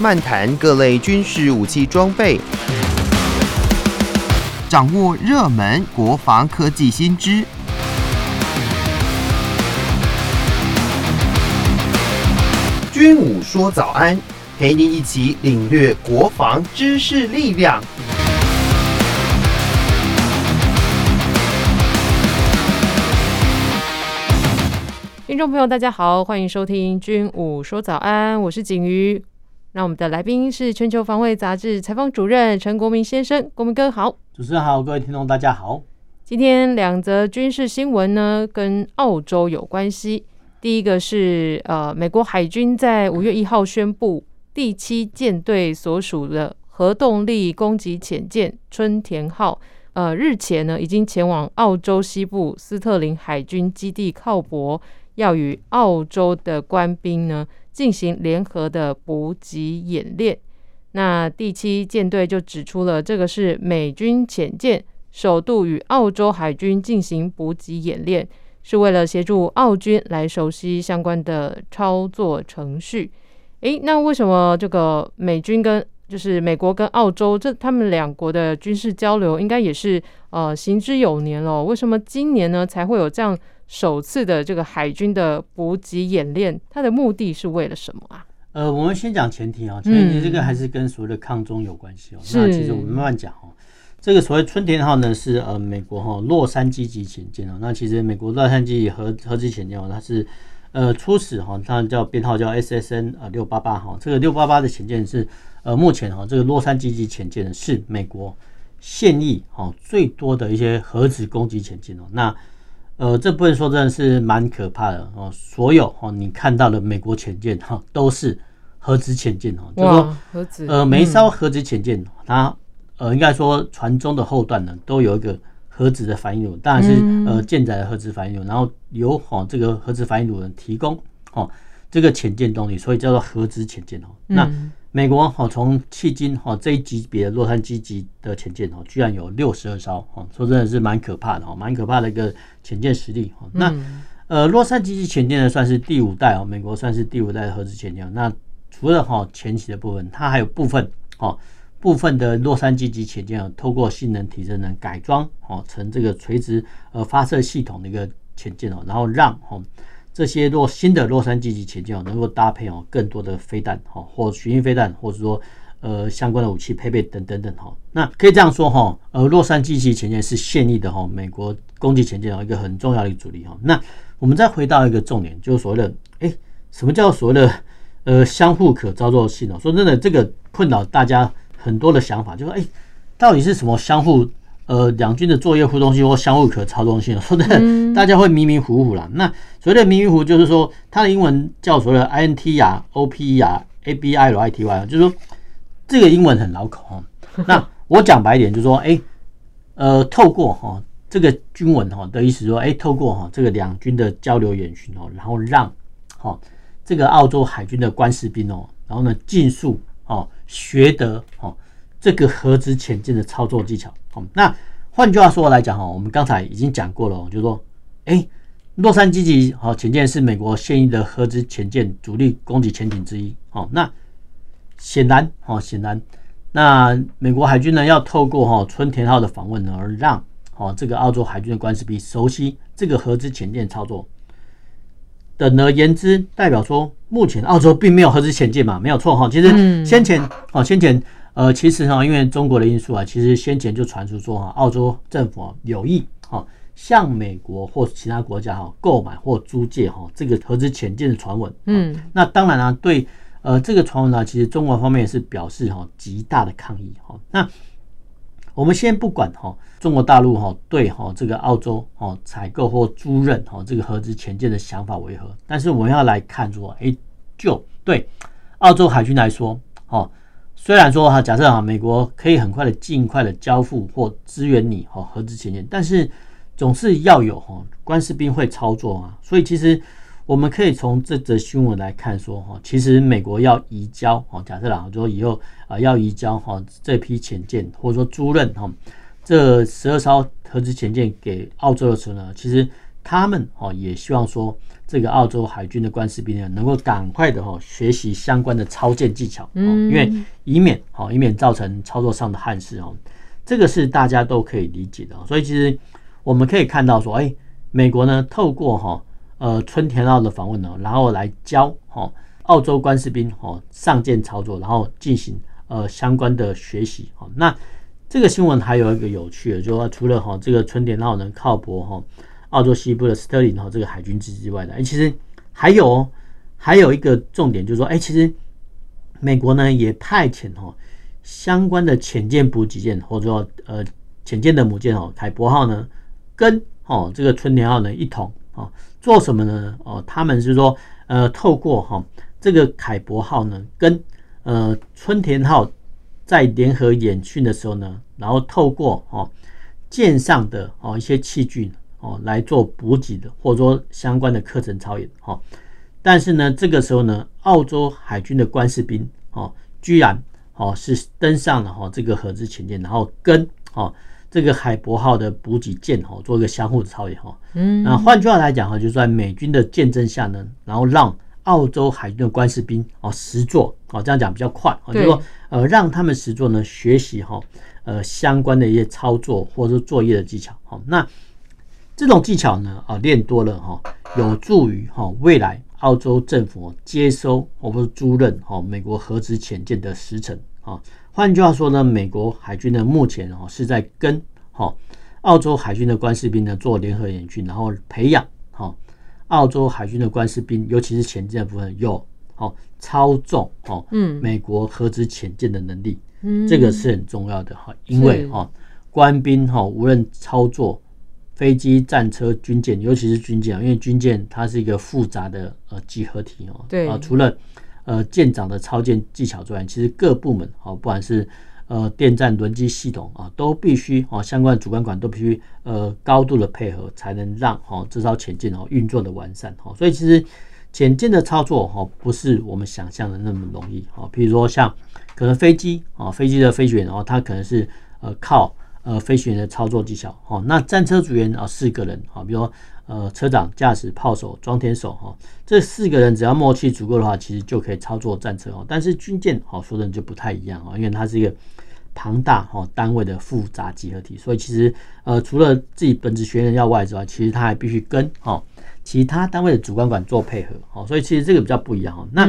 漫谈各类军事武器装备，掌握热门国防科技新知。军武说早安，陪您一起领略国防知识力量。听众朋友，大家好，欢迎收听《军武说早安》，我是景瑜。那我们的来宾是《全球防卫杂志》采访主任陈国民先生，国民哥好。主持人好，各位听众大家好。今天两则军事新闻呢，跟澳洲有关系。第一个是呃，美国海军在五月一号宣布，第七舰队所属的核动力攻击潜舰“春田号”呃，日前呢已经前往澳洲西部斯特林海军基地靠泊。要与澳洲的官兵呢进行联合的补给演练。那第七舰队就指出了，这个是美军潜舰首度与澳洲海军进行补给演练，是为了协助澳军来熟悉相关的操作程序。诶，那为什么这个美军跟就是美国跟澳洲这他们两国的军事交流，应该也是呃行之有年了？为什么今年呢才会有这样？首次的这个海军的补给演练，它的目的是为了什么啊？呃，我们先讲前提啊，前提这个还是跟所谓的抗中有关系哦。嗯、那其实我们慢慢讲哦。这个所谓春田号呢，是呃美国哈洛杉矶级潜舰哦。那其实美国洛杉矶核核子潜舰哦，它是呃初始哈，它叫编号叫 SSN 呃六八八哈。这个六八八的潜舰是呃目前哈这个洛杉矶级潜舰是美国现役哈最多的一些核子攻击潜舰哦。那呃，这部分说真的是蛮可怕的哦。所有哦，你看到的美国潜舰哈，都是核子潜舰哦。就是说核子呃，每一艘核子潜舰，它呃，应该说船中的后段呢，都有一个核子的反应炉，当然是呃舰载的核子反应炉，然后由哦这个核子反应炉呢提供哦这个潜舰动力，所以叫做核子潜舰哦。那美国哈从迄今哈这一级别的洛杉矶级的潜舰哦，居然有六十二艘哈，说真的是蛮可怕的哈，蛮可怕的一个潜舰实力哈。那呃洛杉矶级潜舰呢，算是第五代哦，美国算是第五代的核子潜舰。那除了哈前期的部分，它还有部分哦部分的洛杉矶级潜舰透过性能提升呢改装哦成这个垂直呃发射系统的一个潜舰哦，然后让哦。这些洛新的洛杉矶级潜舰能够搭配哦更多的飞弹哈，或巡弋飞弹，或者说呃相关的武器配备等等等哈。那可以这样说哈，呃，洛杉矶级潜舰是现役的哈美国攻击潜舰一个很重要的主力哈。那我们再回到一个重点，就是所谓的哎，什么叫所谓的呃相互可操作性呢？说真的，这个困扰大家很多的想法，就是哎，到底是什么相互？呃，两军的作业互动性或相互可操纵性，说的大家会迷迷糊糊啦。那所谓的迷迷糊，就是说它的英文叫所谓的 INTR、OPER、ABILITY，就是说这个英文很绕口哈。那我讲白一点，就是说，哎，呃，透过哈这个军文哈的意思说，哎，透过哈这个两军的交流演训哦，然后让哈这个澳洲海军的官士兵哦，然后呢，尽速哦学得哦。这个核子潜舰的操作技巧，好，那换句话说来讲哈，我们刚才已经讲过了，就是说，哎，洛杉矶级好潜舰是美国现役的核子潜舰主力攻击潜艇之一，好，那显然，好显然，那美国海军呢要透过哈春田号的访问呢，而让好这个澳洲海军的官士兵熟悉这个核子潜舰操作。等而言之，代表说目前澳洲并没有核子潜舰嘛，没有错哈。其实先前，哦先前。呃，其实哈，因为中国的因素啊，其实先前就传出说哈，澳洲政府有意哈向美国或其他国家哈购买或租借哈这个核子潜舰的传闻。嗯，那当然啊，对呃这个传闻呢，其实中国方面也是表示哈极大的抗议哈。那我们先不管哈中国大陆哈对哈这个澳洲哈采购或租任哈这个核子潜舰的想法为何，但是我们要来看说，哎，就对澳洲海军来说，哈。虽然说哈，假设哈，美国可以很快的、尽快的交付或支援你哈核子潜舰，但是总是要有哈官士兵会操作啊。所以其实我们可以从这则新闻来看说哈，其实美国要移交哈，假设啦，就说以后啊要移交哈这批潜舰，或者说租赁哈这十二艘核子潜舰给澳洲的时候呢，其实他们哦也希望说，这个澳洲海军的官士兵呢，能够赶快的哈学习相关的操舰技巧，嗯，因为以免哦以免造成操作上的憾事哦，这个是大家都可以理解的。所以其实我们可以看到说，哎，美国呢透过哈呃春田号的访问呢，然后来教哈澳洲官士兵哦上舰操作，然后进行呃相关的学习哦，那。这个新闻还有一个有趣的，就是说除了哈这个春田号能靠泊哈澳洲西部的斯特林哈这个海军基地之外的，哎，其实还有还有一个重点，就是说，哎，其实美国呢也派遣哈相关的潜舰补给舰，或者说呃潜舰的母舰哦凯博号呢，跟哦这个春田号呢一同啊做什么呢？哦，他们是说呃透过哈这个凯博号呢跟呃春田号。在联合演训的时候呢，然后透过哦舰上的哦一些器具哦来做补给的，或者说相关的课程操演哈。但是呢，这个时候呢，澳洲海军的官士兵哦居然哦是登上了哈这个核子潜舰，然后跟哦这个海伯号的补给舰哦做一个相互的操演哈。嗯，那换句话来讲哈，就是在美军的见证下呢，然后让。澳洲海军的官士兵哦，实作哦，这样讲比较快哦，就是说呃，让他们实作呢，学习哈呃相关的一些操作或者说作业的技巧哈。那这种技巧呢啊练多了哈，有助于哈未来澳洲政府接收或者租赁哈美国核子潜舰的时程啊。换句话说呢，美国海军呢目前哦是在跟哈澳洲海军的官士兵呢做联合演训，然后培养哈。澳洲海军的官士兵，尤其是潜舰的部分，有哦操纵哦，嗯，美国核子潜舰的能力，嗯，这个是很重要的哈，因为哈官兵哈无论操作飞机、战车、军舰，尤其是军舰，因为军舰它是一个复杂的呃集合体哦，对啊，除了呃舰长的操舰技巧之外，其实各部门哦，不管是呃，电站轮机系统啊，都必须哦，相关的主管管都必须呃高度的配合，才能让哦这艘潜舰哦运作的完善哦。所以其实潜舰的操作哈，不是我们想象的那么容易哦。比如说像可能飞机啊，飞机的飞行员哦，他可能是呃靠呃飞行员的操作技巧哦。那战车组员啊四个人啊，比如说呃车长、驾驶、炮手、装填手哈，这四个人只要默契足够的话，其实就可以操作战车哦。但是军舰哦说的就不太一样啊，因为它是一个。庞大哈单位的复杂集合体，所以其实呃除了自己本职学员要外之外，其实他还必须跟哈其他单位的主管管做配合哦，所以其实这个比较不一样哈。那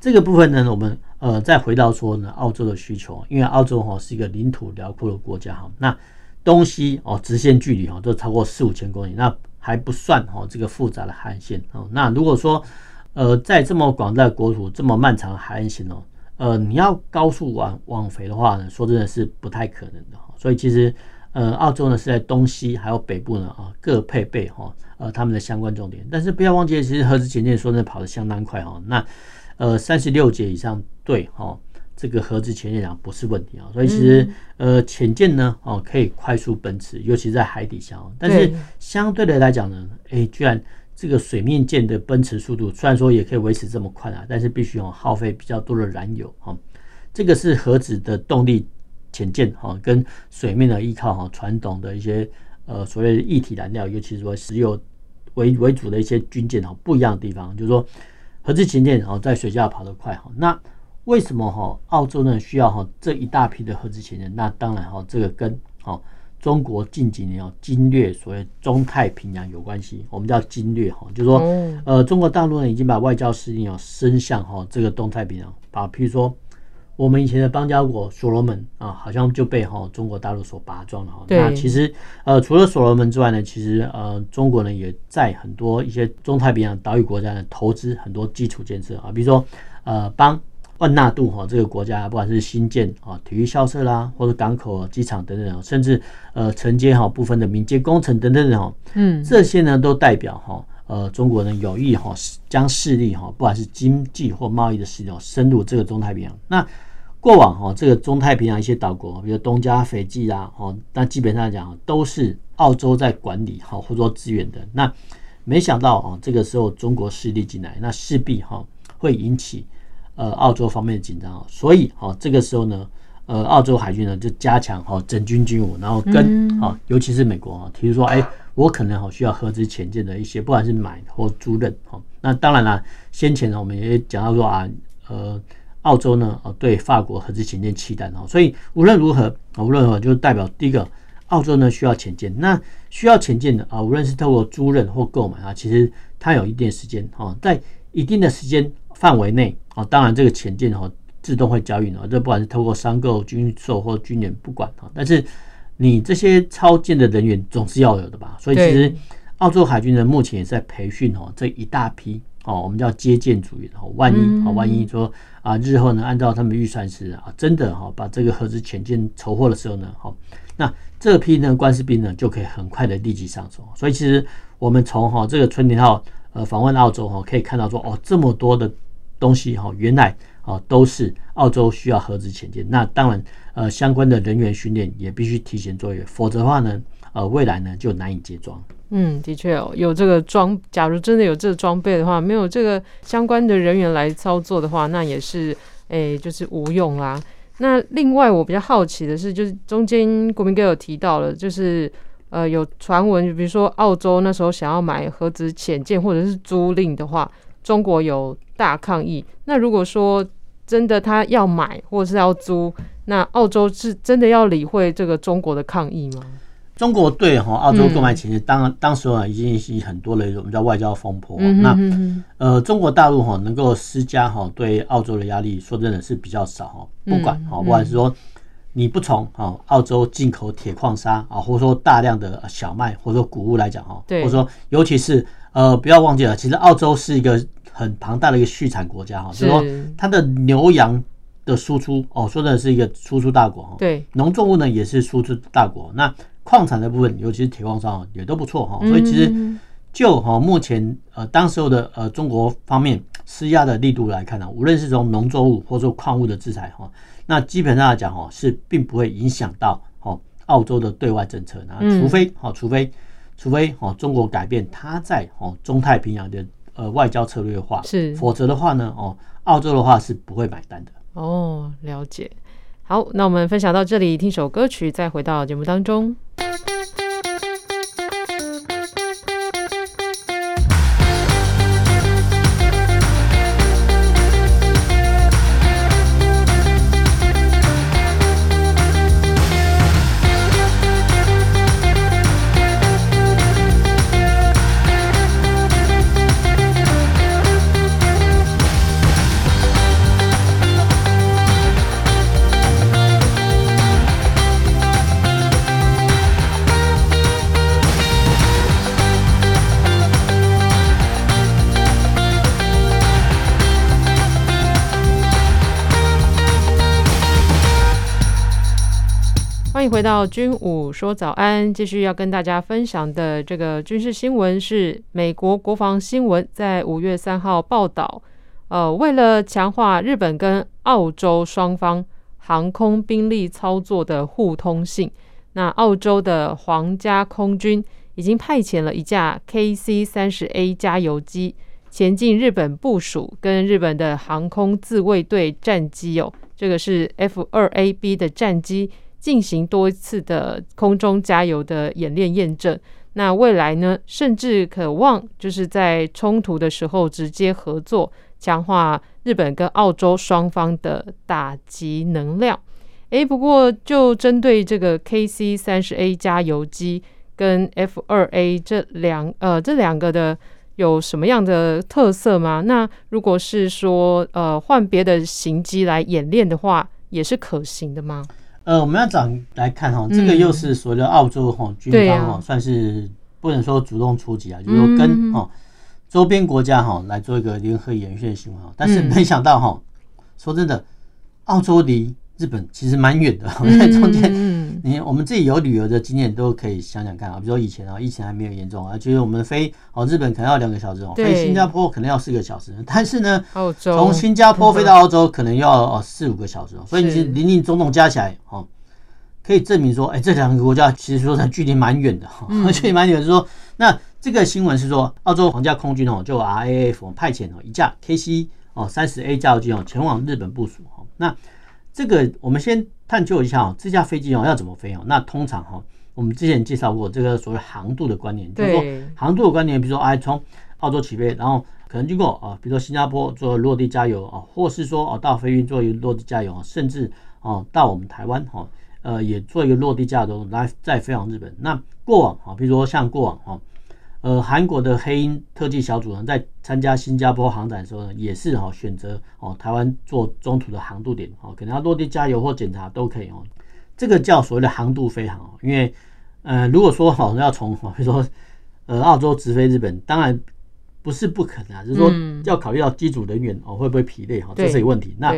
这个部分呢，我们呃再回到说呢，澳洲的需求，因为澳洲哈是一个领土辽阔的国家哈，那东西哦直线距离哈都超过四五千公里，那还不算哈这个复杂的海岸线哦。那如果说呃在这么广大国土，这么漫长的海岸线哦。呃，你要高速往往回的话呢，说真的是不太可能的。所以其实，呃，澳洲呢是在东西还有北部呢啊各配备哈呃他们的相关重点。但是不要忘记，其实核子潜舰说真的跑得相当快哈。那呃三十六节以上对哈这个核子潜舰讲不是问题啊。所以其实呃潜舰呢哦可以快速奔驰，尤其在海底下哦。但是相对的来讲呢，哎，居然。这个水面舰的奔驰速度虽然说也可以维持这么快啊，但是必须要耗费比较多的燃油哈。这个是核子的动力潜舰哈，跟水面的依靠哈传统的一些呃所谓的液体燃料，尤其是说石油为为主的一些军舰哈不一样的地方，就是说核子潜舰哈在水下跑得快哈。那为什么哈澳洲呢需要哈这一大批的核子潜舰？那当然哈这个跟哈。中国近几年哦，经略所谓中太平洋有关系，我们叫经略哈，就是说，呃，中国大陆呢已经把外交势力哦伸向哈这个东太平洋，把譬如说我们以前的邦交国所罗门啊，好像就被哈中国大陆所拔庄了哈。那其实呃除了所罗门之外呢，其实呃中国呢也在很多一些中太平洋岛屿国家呢投资很多基础建设啊，比如说呃帮。万纳度哈，这个国家不管是新建啊体育校舍啦，或者港口、机场等等，甚至呃承接哈部分的民间工程等等哈，嗯，这些呢都代表哈呃中国呢有意哈将势力哈不管是经济或贸易的势力深入这个中太平洋。那过往哈这个中太平洋一些岛国，比如东加、斐济啊，哦，那基本上来讲都是澳洲在管理哈或者说支援的。那没想到啊这个时候中国势力进来，那势必哈会引起。呃，澳洲方面的紧张，所以好、哦，这个时候呢，呃，澳洲海军呢就加强好整军军武，然后跟啊、嗯。哦，尤其是美国啊，提出说，哎，我可能哈需要核子潜舰的一些，不管是买或租赁哈。那当然了，先前呢我们也讲到说啊，呃，澳洲呢哦对法国核子潜舰期待哦，所以无论如何啊，无论如何就代表第一个，澳洲呢需要潜舰，那需要潜舰的啊，无论是透过租赁或购买啊，其实它有一定时间哈，在一定的时间范围内啊，当然这个潜舰哈自动会交运哦，这不管是透过商购、军售或军演，不管哦，但是。你这些超舰的人员总是要有的吧？所以其实澳洲海军呢，目前也在培训哦，这一大批哦，我们叫接舰组员哦。万一哦，万一说啊，日后呢，按照他们预算是啊，真的哈，把这个核子潜舰筹获的时候呢，好，那这批呢，官士兵呢，就可以很快的立即上手。所以其实我们从哈这个春田号呃访问澳洲哈，可以看到说哦，这么多的东西哈，原来。哦，都是澳洲需要核子潜舰，那当然，呃，相关的人员训练也必须提前作业，否则的话呢，呃，未来呢就难以接装。嗯，的确哦，有这个装，假如真的有这个装备的话，没有这个相关的人员来操作的话，那也是，诶，就是无用啦。那另外，我比较好奇的是，就是中间国民哥有提到了，就是呃，有传闻，比如说澳洲那时候想要买核子潜舰或者是租赁的话，中国有大抗议。那如果说真的，他要买或者是要租，那澳洲是真的要理会这个中国的抗议吗？中国对哈澳洲购买潜舰，当当时啊已经是很多的我们叫外交风波。嗯、哼哼哼那呃，中国大陆哈能够施加哈对澳洲的压力，说真的是比较少哈。不管哈，不管是说你不从啊澳洲进口铁矿砂啊，或者说大量的小麦或者说谷物来讲哈，或者说尤其是呃不要忘记了，其实澳洲是一个。很庞大的一个畜产国家哈，就是说它的牛羊的输出哦，说的是一个输出大国哈。对，农作物呢也是输出大国。那矿产的部分，尤其是铁矿砂也都不错哈。所以其实就哈目前呃当时候的呃中国方面施压的力度来看呢，无论是从农作物或者说矿物的制裁哈，那基本上来讲哦是并不会影响到哦澳洲的对外政策。那除非哦，除非除非哦中国改变它在哦中太平洋的。呃，外交策略化是，否则的话呢，哦，澳洲的话是不会买单的。哦，了解。好，那我们分享到这里，听首歌曲，再回到节目当中。欢迎回到军武说早安，继续要跟大家分享的这个军事新闻是美国国防新闻在五月三号报道，呃，为了强化日本跟澳洲双方航空兵力操作的互通性，那澳洲的皇家空军已经派遣了一架 KC 三十 A 加油机前进日本部署，跟日本的航空自卫队战机哦，这个是 F 二 A B 的战机。进行多次的空中加油的演练验证，那未来呢，甚至渴望就是在冲突的时候直接合作，强化日本跟澳洲双方的打击能量。诶，不过就针对这个 KC 三十 A 加油机跟 F 二 A 这两呃这两个的有什么样的特色吗？那如果是说呃换别的型机来演练的话，也是可行的吗？呃，我们要讲来看哈，这个又是所谓的澳洲哈军方哈，算是不能说主动出击啊，就是说跟哈周边国家哈来做一个联合演训的行为，但是没想到哈，说真的，澳洲离日本其实蛮远的，在 中间。你我们自己有旅游的经验，都可以想想看啊。比如说以前啊，疫情还没有严重啊，就是我们飞哦日本可能要两个小时哦，飞新加坡可能要四个小时。但是呢，从新加坡飞到澳洲可能要哦四五个小时哦。所以其实林林总总加起来哦，可以证明说，哎，这两个国家其实说它距离蛮远的哈，距离蛮远。就是说，那这个新闻是说，澳洲皇家空军哦，就 RAF 派遣哦一架 KC 哦三十 A 加油机哦前往日本部署哈。那这个我们先。探究一下哦，这架飞机哦要怎么飞哦？那通常哈，我们之前介绍过这个所谓航度的观念，就是说航度的观念，比如说哎从澳洲起飞，然后可能经过啊，比如说新加坡做落地加油啊，或是说哦到菲律宾做一个落地加油啊，甚至哦到我们台湾哈，呃也做一个落地加油来再飞往日本。那过往啊，比如说像过往哈，呃韩国的黑鹰特技小组呢，在参加新加坡航展的时候呢，也是哈选择哦台湾做中途的航渡点哦，可能要落地加油或检查都可以哦。这个叫所谓的航渡飞航哦，因为呃如果说好要从比如说呃澳洲直飞日本，当然。不是不可能啊，就是说要考虑到机组人员哦会不会疲累哈，这是一个问题。那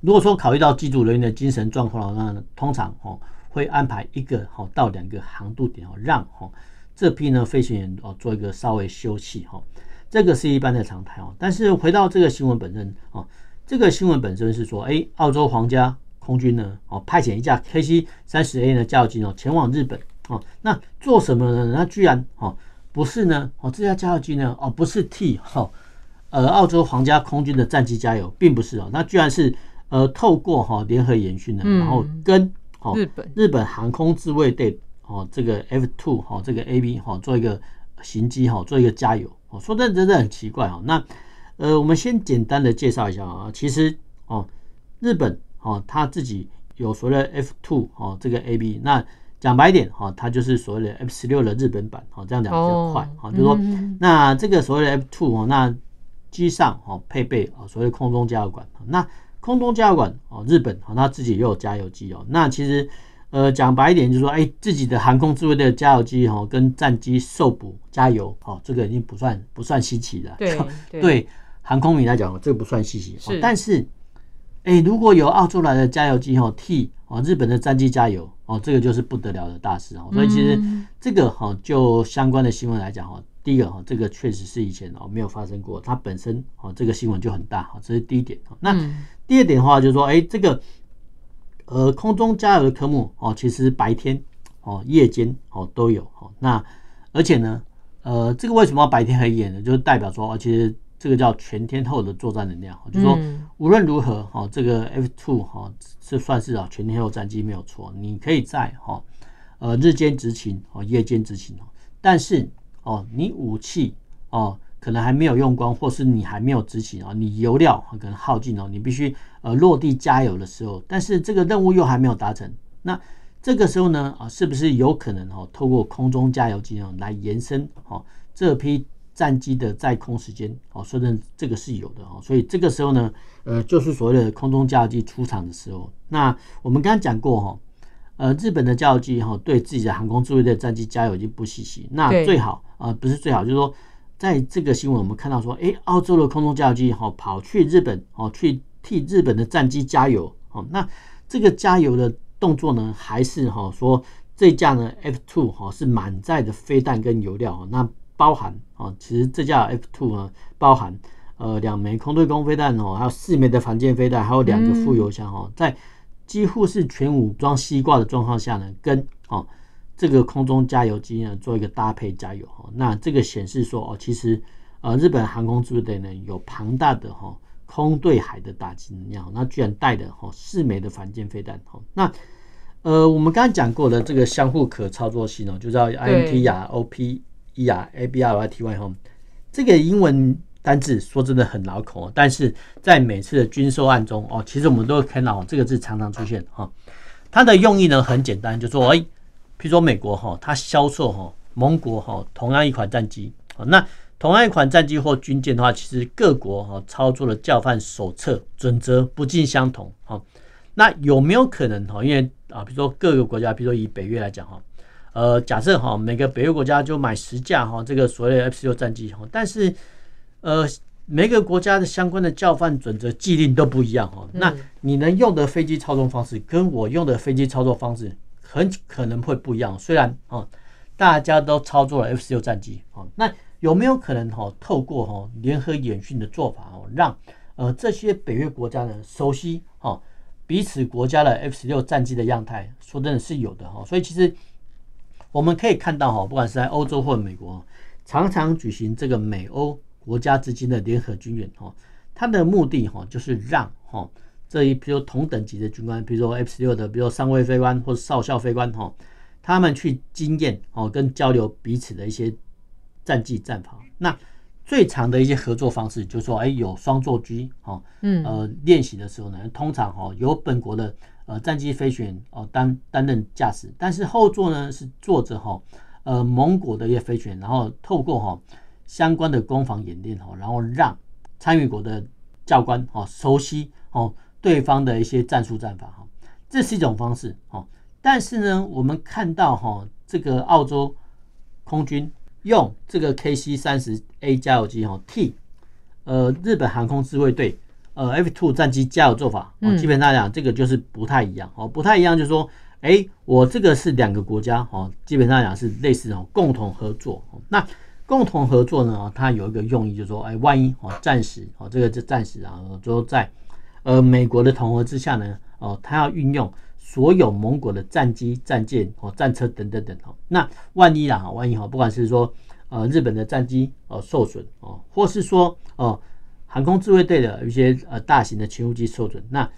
如果说考虑到机组人员的精神状况的话呢，通常哦会安排一个好到两个航渡点哦，让哦这批呢飞行员哦做一个稍微休息哈，这个是一般的常态哦。但是回到这个新闻本身哦，这个新闻本身是说，哎，澳洲皇家空军呢哦派遣一架 KC 三十 A 的加油机哦前往日本哦，那做什么呢？那居然哦。不是呢，哦，这架加油机呢，哦，不是替哈，呃，澳洲皇家空军的战机加油，并不是哦，那居然是呃，透过哈联合演训呢，然后跟哦日本日本航空自卫队哦这个 F two 哈这个 A B 哈做一个行机哈做一个加油哦，说真的真的很奇怪哈，那呃，我们先简单的介绍一下啊，其实哦，日本哦他自己有所谓的 F two 哦这个 A B 那。讲白一点哈，它就是所谓的 F 十六的日本版，哈，这样讲比较快，哈，就是说，那这个所谓的 F two 哦，那机上哦配备啊所谓空中加油管，那空中加油管哦，日本哦它自己也有加油机哦，那其实呃讲白一点就是说，哎，自己的航空自卫队的加油机哈跟战机受补加油，哦，这个已经不算不算稀奇了，对 对，航空迷来讲，这个不算稀奇，是，但是。哎、欸，如果有澳洲来的加油机哈替哦日本的战机加油哦，这个就是不得了的大事哦。所以其实这个哈就相关的新闻来讲哈，第一个哈这个确实是以前哦没有发生过，它本身哦这个新闻就很大哈，这是第一点。那第二点的话就是说，哎，这个呃空中加油的科目哦，其实白天哦夜间哦都有哦。那而且呢，呃这个为什么要白天黑夜呢？就是代表说哦其实。这个叫全天候的作战能量，就是说无论如何哈，这个 F two 哈是算是啊全天候战机没有错，你可以在哈呃日间执勤哦，夜间执勤哦，但是哦你武器哦可能还没有用光，或是你还没有执行啊，你油料可能耗尽哦，你必须呃落地加油的时候，但是这个任务又还没有达成，那这个时候呢啊是不是有可能哦透过空中加油机呢来延伸哦这批？战机的在空时间，哦，说真的，这个是有的哦，所以这个时候呢，呃，就是所谓的空中加油机出场的时候。那我们刚刚讲过哈，呃，日本的加油机哈，对自己的航空自卫队战机加油已经不稀奇。那最好啊，呃，不是最好，就是说，在这个新闻我们看到说，诶，澳洲的空中加油机哈跑去日本哦，去替日本的战机加油哦。那这个加油的动作呢，还是哈说这架呢 F two 哈是满载的飞弹跟油料那。包含啊，其实这架 F two 呢，包含呃两枚空对空飞弹哦，还有四枚的反舰飞弹，还有两个副油箱哦，在几乎是全武装西挂的状况下呢，跟哦这个空中加油机呢做一个搭配加油哦，那这个显示说哦，其实呃日本航空自卫队呢有庞大的哈空对海的打击能量，那居然带的哈四枚的反舰飞弹哈，那呃我们刚刚讲过的这个相互可操作性哦，就叫 IMTROP。E R A B R Y T Y 哈，这个英文单字说真的很老口，但是在每次的军售案中哦，其实我们都会看到这个字常常出现哈。它的用意呢很简单，就说哎，譬如说美国哈，它销售哈盟国哈同样一款战机，那同样一款战机或军舰的话，其实各国哈操作的教范手册准则不尽相同哈。那有没有可能哈？因为啊，比如说各个国家，比如说以北约来讲哈。呃，假设哈，每个北约国家就买十架哈，这个所谓的 F 十六战机哈，但是呃，每个国家的相关的教范准则既定都不一样哈。那你能用的飞机操纵方式跟我用的飞机操作方式很可能会不一样。虽然啊，大家都操作了 F 十六战机啊，那有没有可能哈，透过哈联合演训的做法哦，让呃这些北约国家呢熟悉哈彼此国家的 F 十六战机的样态？说真的是有的哈，所以其实。我们可以看到哈，不管是在欧洲或美国，常常举行这个美欧国家之间的联合军演哈，它的目的哈就是让哈这一比如同等级的军官，比如说 F 十六的，比如说上尉飞官或者少校飞官哈，他们去经验哦，跟交流彼此的一些战绩战法。那最常的一些合作方式，就是说，哎，有双座机，哦，嗯，呃，练习的时候呢，通常哦，由本国的呃战机飞行员哦担担任驾驶，但是后座呢是坐着哈，呃，蒙古的一些飞行员，然后透过哈相关的攻防演练哈，然后让参与国的教官哦熟悉哦对方的一些战术战法哈，这是一种方式哦。但是呢，我们看到哈这个澳洲空军。用这个 KC 三十 A 加油机哈替呃日本航空自卫队呃 F two 战机加油做法，基本上讲这个就是不太一样哦，不太一样就是说，哎，我这个是两个国家哦，基本上讲是类似哦共同合作。那共同合作呢，它有一个用意就是说，哎，万一哦战时哦这个就战时啊，就在呃美国的统合之下呢，哦，它要运用。所有盟国的战机、战舰、哦战车等等等哈，那万一啦，万一哈，不管是说呃日本的战机呃受损哦，或是说哦航空自卫队的一些呃大型的勤务机受损，那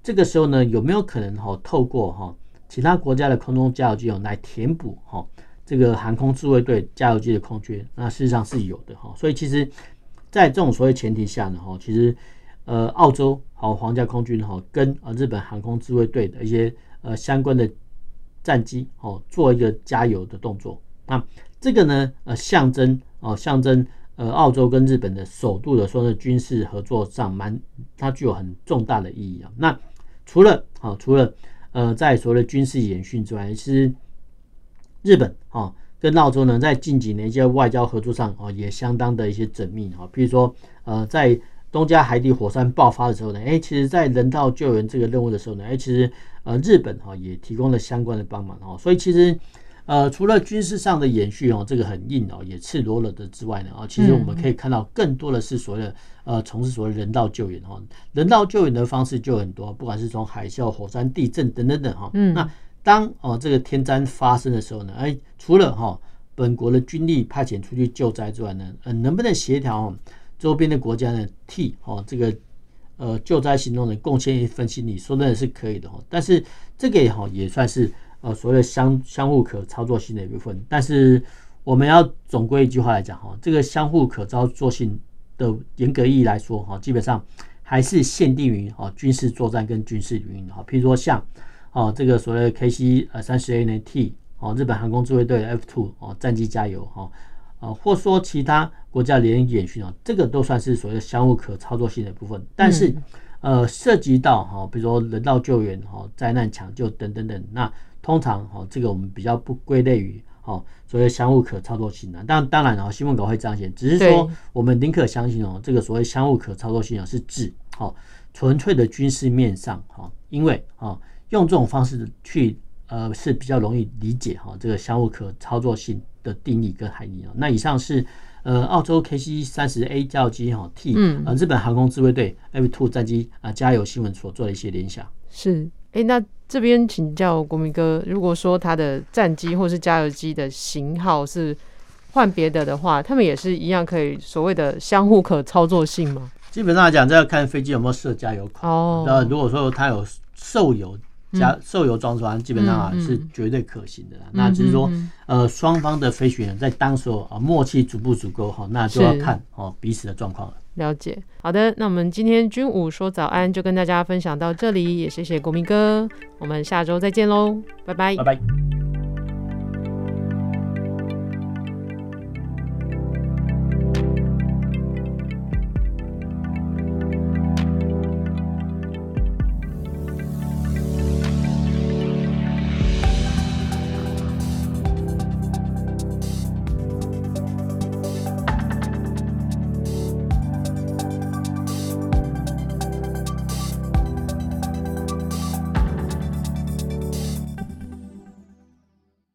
这个时候呢，有没有可能哈透过哈其他国家的空中加油机哦来填补哈这个航空自卫队加油机的空缺？那事实上是有的哈，所以其实，在这种所谓前提下呢哈，其实。呃，澳洲好皇家空军哈，跟呃日本航空自卫队的一些呃相关的战机哦，做一个加油的动作。那这个呢，呃，象征哦，象征呃澳洲跟日本的首度的说呢军事合作上蛮，它具有很重大的意义啊。那除了啊，除了呃在所谓的军事演训之外，其实日本啊跟澳洲呢在近几年一些外交合作上啊也相当的一些缜密啊，比如说呃在。东加海底火山爆发的时候呢，哎，其实，在人道救援这个任务的时候呢，哎，其实，呃，日本哈也提供了相关的帮忙哈，所以其实，呃，除了军事上的延续哦，这个很硬哦，也赤裸裸的之外呢，啊，其实我们可以看到更多的是所谓的呃，从事所谓人道救援哈，人道救援的方式就很多，不管是从海啸、火山、地震等等等哈，嗯，那当哦这个天灾发生的时候呢，哎，除了哈本国的军力派遣出去救灾之外呢，呃，能不能协调？周边的国家呢，替哦这个呃救灾行动呢贡献一份心力，说真的是可以的哈。但是这个也好也算是呃所谓的相相互可操作性的一部分。但是我们要总归一句话来讲哈，这个相互可操作性的严格意义来说哈，基本上还是限定于哦军事作战跟军事领域哈。譬如说像哦这个所谓的 KC 呃三十 A 呢 T 哦日本航空自卫队 F two 哦战机加油哈。啊，或说其他国家联演训啊，这个都算是所谓的相互可操作性的部分。但是，呃，涉及到哈，比如说人道救援、哈灾难抢救等等等，那通常哈，这个我们比较不归类于哈所谓相互可操作性的。当当然啊，新闻稿会这样写，只是说我们宁可相信哦，这个所谓相互可操作性啊，是指哈纯粹的军事面上哈，因为啊用这种方式去呃是比较容易理解哈这个相互可操作性的定义跟含义啊，那以上是呃澳洲 KC 三十 A 加油机哈 T，嗯呃日本航空自卫队 F two 战机啊加油新闻所做的一些联想。是，哎、欸，那这边请教国民哥，如果说它的战机或是加油机的型号是换别的的话，他们也是一样可以所谓的相互可操作性吗？基本上来讲，这要看飞机有没有设加油口。哦，那如果说它有受油。加受油装船基本上啊是绝对可行的啦，那只是说呃双方的飞行员在当时啊默契足不足够哈，那就要看哦彼此的状况了。了解，好的，那我们今天军武说早安就跟大家分享到这里，也谢谢国民哥，我们下周再见喽，拜拜，拜拜。